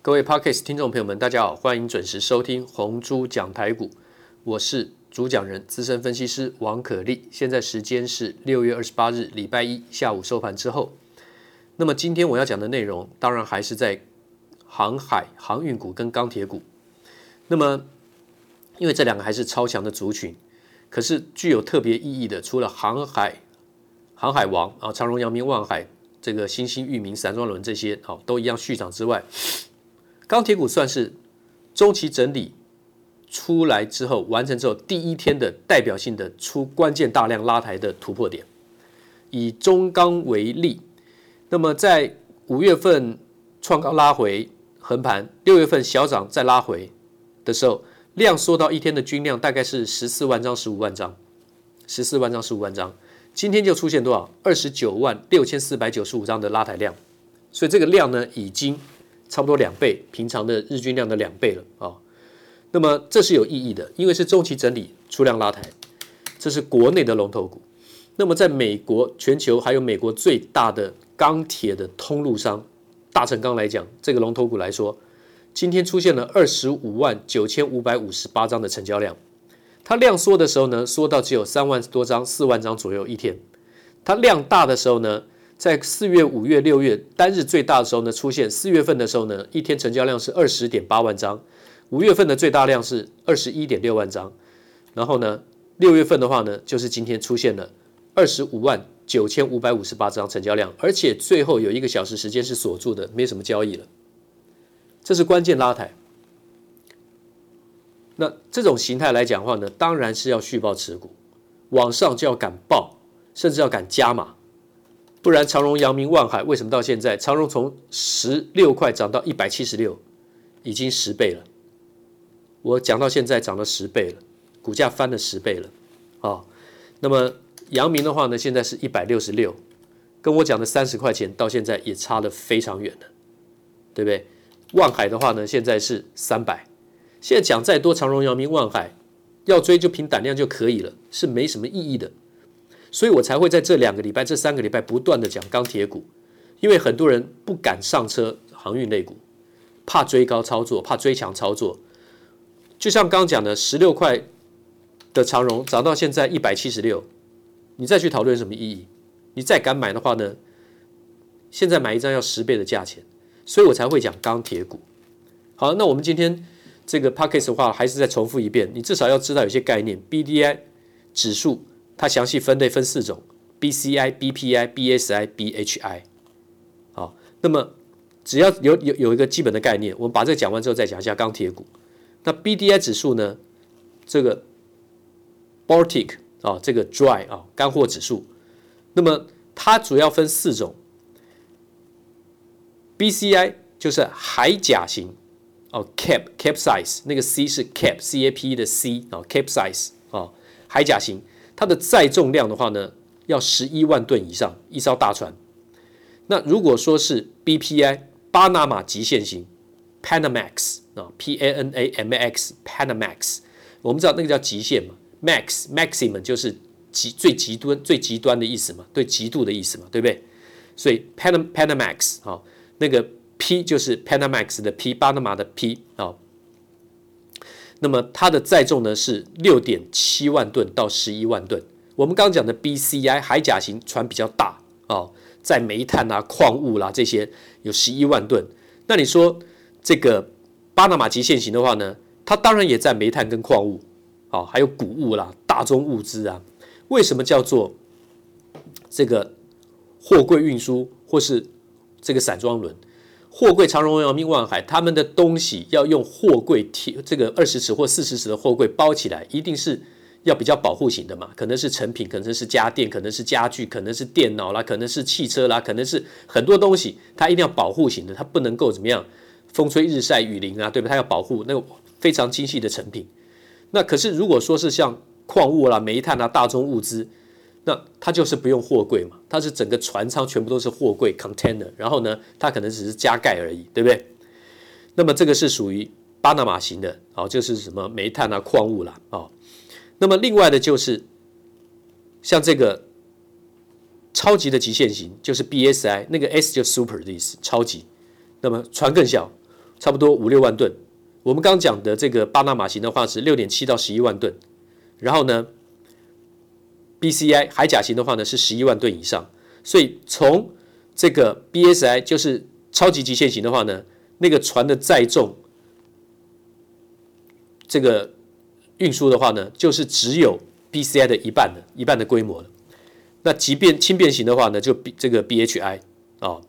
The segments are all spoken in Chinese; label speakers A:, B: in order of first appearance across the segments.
A: 各位 Podcast 听众朋友们，大家好，欢迎准时收听红猪讲台股，我是主讲人资深分析师王可立。现在时间是六月二十八日礼拜一下午收盘之后。那么今天我要讲的内容，当然还是在航海、航运股跟钢铁股。那么因为这两个还是超强的族群，可是具有特别意义的，除了航海、航海王啊，长荣、阳明、万海。这个新兴、域名、散装轮这些好都一样续涨之外，钢铁股算是中期整理出来之后完成之后第一天的代表性的出关键大量拉抬的突破点。以中钢为例，那么在五月份创高拉回横盘，六月份小涨再拉回的时候，量缩到一天的均量大概是十四万张、十五万张、十四万张、十五万张。今天就出现多少？二十九万六千四百九十五张的拉抬量，所以这个量呢，已经差不多两倍，平常的日均量的两倍了啊。那么这是有意义的，因为是中期整理出量拉抬，这是国内的龙头股。那么在美国、全球还有美国最大的钢铁的通路商大成钢来讲，这个龙头股来说，今天出现了二十五万九千五百五十八张的成交量。它量缩的时候呢，缩到只有三万多张、四万张左右一天。它量大的时候呢，在四月、五月、六月单日最大的时候呢，出现四月份的时候呢，一天成交量是二十点八万张，五月份的最大量是二十一点六万张。然后呢，六月份的话呢，就是今天出现了二十五万九千五百五十八张成交量，而且最后有一个小时时间是锁住的，没什么交易了。这是关键拉抬。那这种形态来讲的话呢，当然是要续报持股，往上就要敢报，甚至要敢加码，不然长荣、阳明、万海为什么到现在长荣从十六块涨到一百七十六，已经十倍了。我讲到现在涨了十倍了，股价翻了十倍了，啊，那么阳明的话呢，现在是一百六十六，跟我讲的三十块钱到现在也差得非常远了，对不对？万海的话呢，现在是三百。现在讲再多，长荣、阳明、万海要追就凭胆量就可以了，是没什么意义的。所以我才会在这两个礼拜、这三个礼拜不断的讲钢铁股，因为很多人不敢上车航运类股，怕追高操作，怕追强操作。就像刚讲的，十六块的长荣涨到现在一百七十六，你再去讨论什么意义？你再敢买的话呢？现在买一张要十倍的价钱，所以我才会讲钢铁股。好，那我们今天。这个 Podcast 的话，还是再重复一遍，你至少要知道有些概念。BDI 指数它详细分类分四种：BCI、BPI、BSI、BHI。好，那么只要有有有一个基本的概念，我们把这个讲完之后，再讲一下钢铁股。那 BDI 指数呢？这个 Baltic 啊，这个 Dry 啊，干货指数。那么它主要分四种：BCI 就是海甲型。哦，cap cap size 那个 C 是 cap C A P 的 C 啊，cap size 啊，海甲型，它的载重量的话呢，要十一万吨以上一艘大船。那如果说是 B P I 巴拿马极限型 Panamax 啊，P A N A M A X Panamax，我们知道那个叫极限嘛，max maximum 就是极最极端最极端的意思嘛，对极度的意思嘛，对不对？所以 Pan Panamax 啊，那个。P 就是 Panamax 的 P，巴拿马的 P 啊、那么它的载重呢是六点七万吨到十一万吨。我们刚讲的 BCI 海甲型船比较大啊、哦，在煤炭啊、矿物啦这些有十一万吨。那你说这个巴拿马极限型的话呢，它当然也在煤炭跟矿物啊、哦，还有谷物啦、大宗物资啊。为什么叫做这个货柜运输或是这个散装轮？货柜长荣、阳明、万海，他们的东西要用货柜贴这个二十尺或四十尺的货柜包起来，一定是要比较保护型的嘛？可能是成品，可能是家电，可能是家具，可能是电脑啦，可能是汽车啦，可能是很多东西，它一定要保护型的，它不能够怎么样，风吹日晒雨淋啊，对吧？它要保护那个非常精细的成品。那可是如果说是像矿物啦、煤炭啊、大宗物资。那它就是不用货柜嘛，它是整个船舱全部都是货柜 container，然后呢，它可能只是加盖而已，对不对？那么这个是属于巴拿马型的，哦，就是什么煤炭啊、矿物啦，哦。那么另外的就是像这个超级的极限型，就是 BSI，那个 S 就 super 的意思，超级。那么船更小，差不多五六万吨。我们刚讲的这个巴拿马型的话是六点七到十一万吨，然后呢，BCI 海甲型的话呢是十一万吨以上。所以从这个 BSI 就是超级极限型的话呢，那个船的载重，这个运输的话呢，就是只有 BCI 的一半的一半的规模。那即便轻便型的话呢，就比这个 BHI 啊、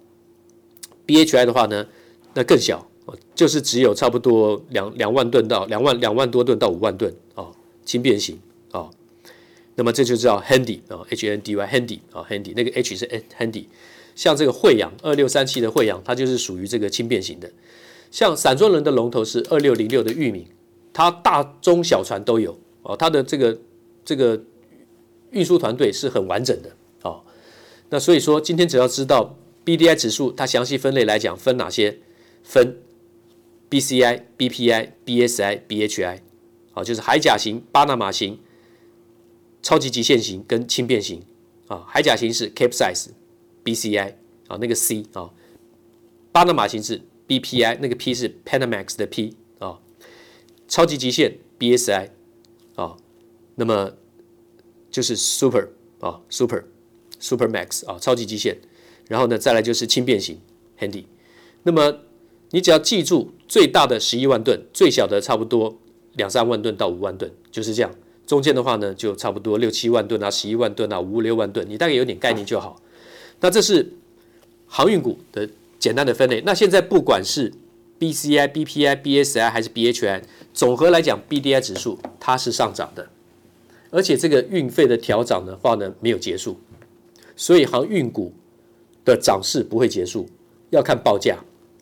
A: ，BHI 的话呢，那更小，就是只有差不多两两万吨到两万两万多吨到五万吨啊、轻便型啊、那么这就叫 Handy 啊、哦、，H N D Y Handy 啊、，Handy 那个 H 是 n handy，。像这个慧洋二六三七的慧洋，它就是属于这个轻便型的。像散装轮的龙头是二六零六的裕民，它大中小船都有哦，它的这个这个。运输团队是很完整的哦，那所以说今天只要知道 BDI 指数，它详细分类来讲分哪些？分 BCI、BPI、BSI、BHI，好，就是海甲型、巴拿马型、超级极限型跟轻便型啊。海甲型是 Capsize B C I 啊，那个 C 啊，巴拿马型是 BPI，那个 P 是 Panamax 的 P 啊，超级极限 BSI 啊，那么。就是 super 啊，super super max 啊，超级极限。然后呢，再来就是轻便型 handy。那么你只要记住，最大的十一万吨，最小的差不多两三万吨到五万吨，就是这样。中间的话呢，就差不多六七万吨啊，十一万吨啊，五六万吨，你大概有点概念就好。那这是航运股的简单的分类。那现在不管是 BCI、BPI、BSI 还是 BHI，总和来讲，BDI 指数它是上涨的。而且这个运费的调涨的话呢，没有结束，所以航运股的涨势不会结束，要看报价。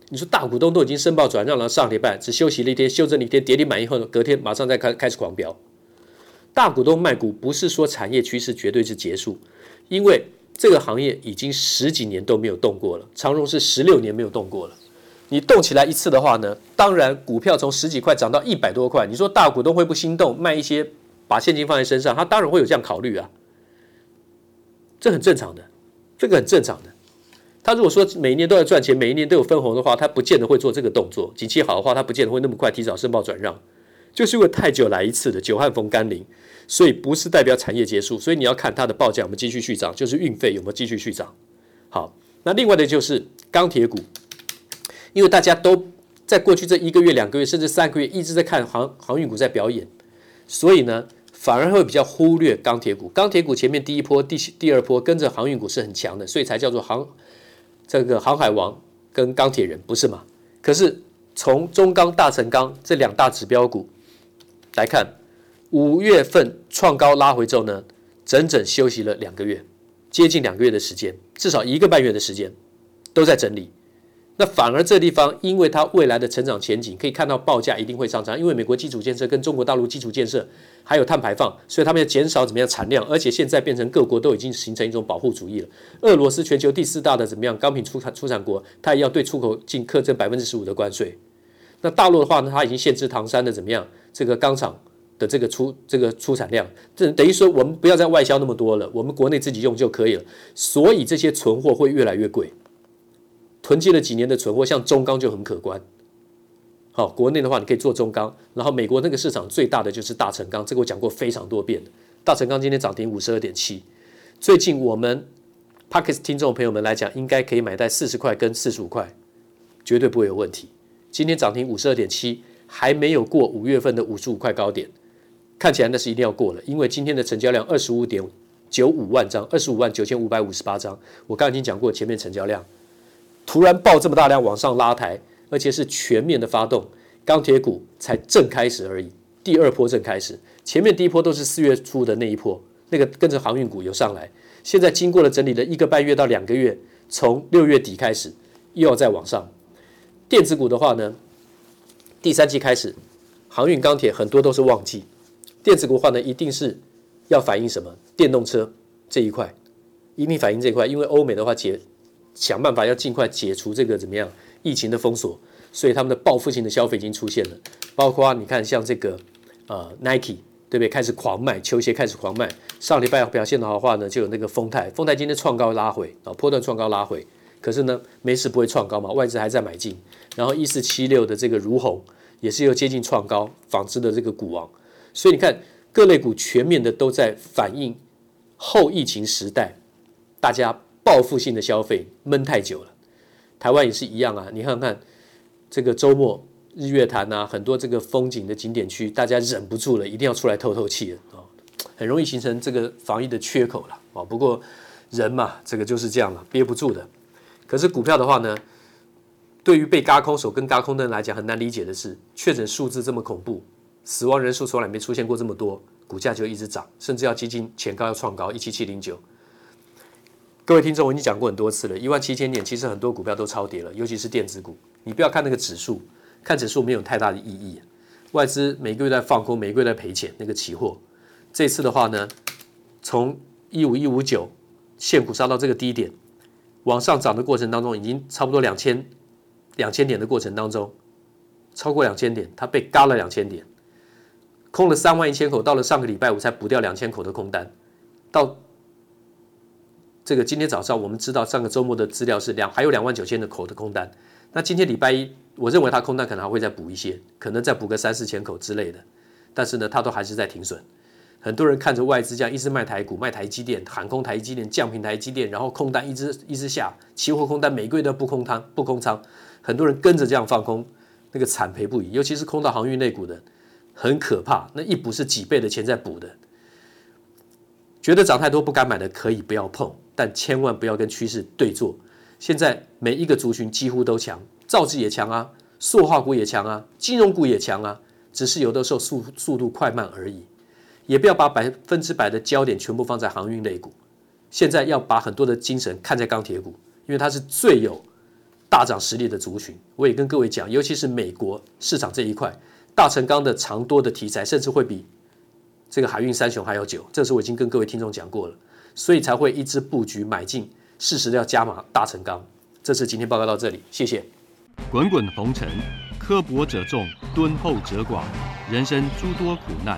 A: 你说大股东都已经申报转让了，上礼拜只休息了一天，休整了一天，跌停板以后，隔天马上再开开始狂飙。大股东卖股不是说产业趋势绝对是结束，因为这个行业已经十几年都没有动过了，长荣是十六年没有动过了。你动起来一次的话呢，当然股票从十几块涨到一百多块，你说大股东会不心动卖一些？把现金放在身上，他当然会有这样考虑啊，这很正常的，这个很正常的。他如果说每一年都要赚钱，每一年都有分红的话，他不见得会做这个动作。景气好的话，他不见得会那么快提早申报转让，就是因为太久来一次的久旱逢甘霖，所以不是代表产业结束。所以你要看它的报价有没有继续续涨，就是运费有没有继续续涨。好，那另外的就是钢铁股，因为大家都在过去这一个月、两个月甚至三个月一直在看航航运股在表演，所以呢。反而会比较忽略钢铁股，钢铁股前面第一波、第第二波跟着航运股是很强的，所以才叫做航这个航海王跟钢铁人，不是吗？可是从中钢、大成钢这两大指标股来看，五月份创高拉回之后呢，整整休息了两个月，接近两个月的时间，至少一个半月的时间都在整理。那反而这地方，因为它未来的成长前景，可以看到报价一定会上涨，因为美国基础建设跟中国大陆基础建设还有碳排放，所以他们要减少怎么样产量，而且现在变成各国都已经形成一种保护主义了。俄罗斯全球第四大的怎么样钢品出产出产国，它也要对出口进课征百分之十五的关税。那大陆的话呢，它已经限制唐山的怎么样这个钢厂的这个出这个出产量，这等于说我们不要再外销那么多了，我们国内自己用就可以了。所以这些存货会越来越贵。囤积了几年的存货，像中钢就很可观。好，国内的话你可以做中钢，然后美国那个市场最大的就是大成钢，这个我讲过非常多遍。大成钢今天涨停五十二点七，最近我们 Podcast 听众朋友们来讲，应该可以买在四十块跟四十五块，绝对不会有问题。今天涨停五十二点七，还没有过五月份的五十五块高点，看起来那是一定要过了，因为今天的成交量二十五点九五万张，二十五万九千五百五十八张，我刚刚已经讲过前面成交量。突然爆这么大量往上拉抬，而且是全面的发动，钢铁股才正开始而已。第二波正开始，前面第一波都是四月初的那一波，那个跟着航运股有上来。现在经过了整理了一个半月到两个月，从六月底开始又要再往上。电子股的话呢，第三季开始，航运钢铁很多都是旺季。电子股的话呢，一定是要反映什么？电动车这一块，一定反映这一块，因为欧美的话解。想办法要尽快解除这个怎么样疫情的封锁，所以他们的报复性的消费已经出现了。包括你看，像这个呃 Nike 对不对？开始狂卖球鞋，开始狂卖。上礼拜表现的好的话呢，就有那个丰泰，丰泰今天创高拉回啊，波段创高拉回。可是呢，没事不会创高嘛，外资还在买进。然后一四七六的这个如虹也是又接近创高，纺织的这个股王。所以你看各类股全面的都在反映后疫情时代大家报复性的消费闷太久了。台湾也是一样啊，你看看这个周末日月潭啊，很多这个风景的景点区，大家忍不住了，一定要出来透透气了啊，很容易形成这个防疫的缺口了啊。不过人嘛，这个就是这样了，憋不住的。可是股票的话呢？对于被嘎空手跟嘎空的人来讲，很难理解的是，确诊数字这么恐怖，死亡人数从来没出现过这么多，股价就一直涨，甚至要接近前高要创高一七七零九。各位听众，我已经讲过很多次了，一万七千点，其实很多股票都超跌了，尤其是电子股。你不要看那个指数，看指数没有太大的意义。外资每个月在放空，每个月在赔钱。那个期货，这次的话呢，从一五一五九现股杀到这个低点，往上涨的过程当中，已经差不多两千。两千点的过程当中，超过两千点，它被嘎了两千点，空了三万一千口，到了上个礼拜五才补掉两千口的空单，到这个今天早上我们知道上个周末的资料是两还有两万九千的口的空单，那今天礼拜一，我认为它空单可能还会再补一些，可能再补个三四千口之类的，但是呢，它都还是在停损。很多人看着外资这样一直卖台股、卖台积电、喊空台积电、降平台积电，然后空单一直一直下，期货空单每个月都不空仓、不空仓。很多人跟着这样放空，那个惨赔不已，尤其是空到航运类股的，很可怕。那一补是几倍的钱在补的，觉得涨太多不敢买的可以不要碰，但千万不要跟趋势对坐。现在每一个族群几乎都强，造纸也强啊，塑化股也强啊，金融股也强啊，只是有的时候速速度快慢而已。也不要把百分之百的焦点全部放在航运类股，现在要把很多的精神看在钢铁股，因为它是最有。大涨实力的族群，我也跟各位讲，尤其是美国市场这一块，大成钢的长多的题材，甚至会比这个海运三雄还要久。这是我已经跟各位听众讲过了，所以才会一直布局买进，适时的要加码大成钢。这次今天报告到这里，谢谢。
B: 滚滚红尘，刻薄者众，敦厚者寡；人生诸多苦难，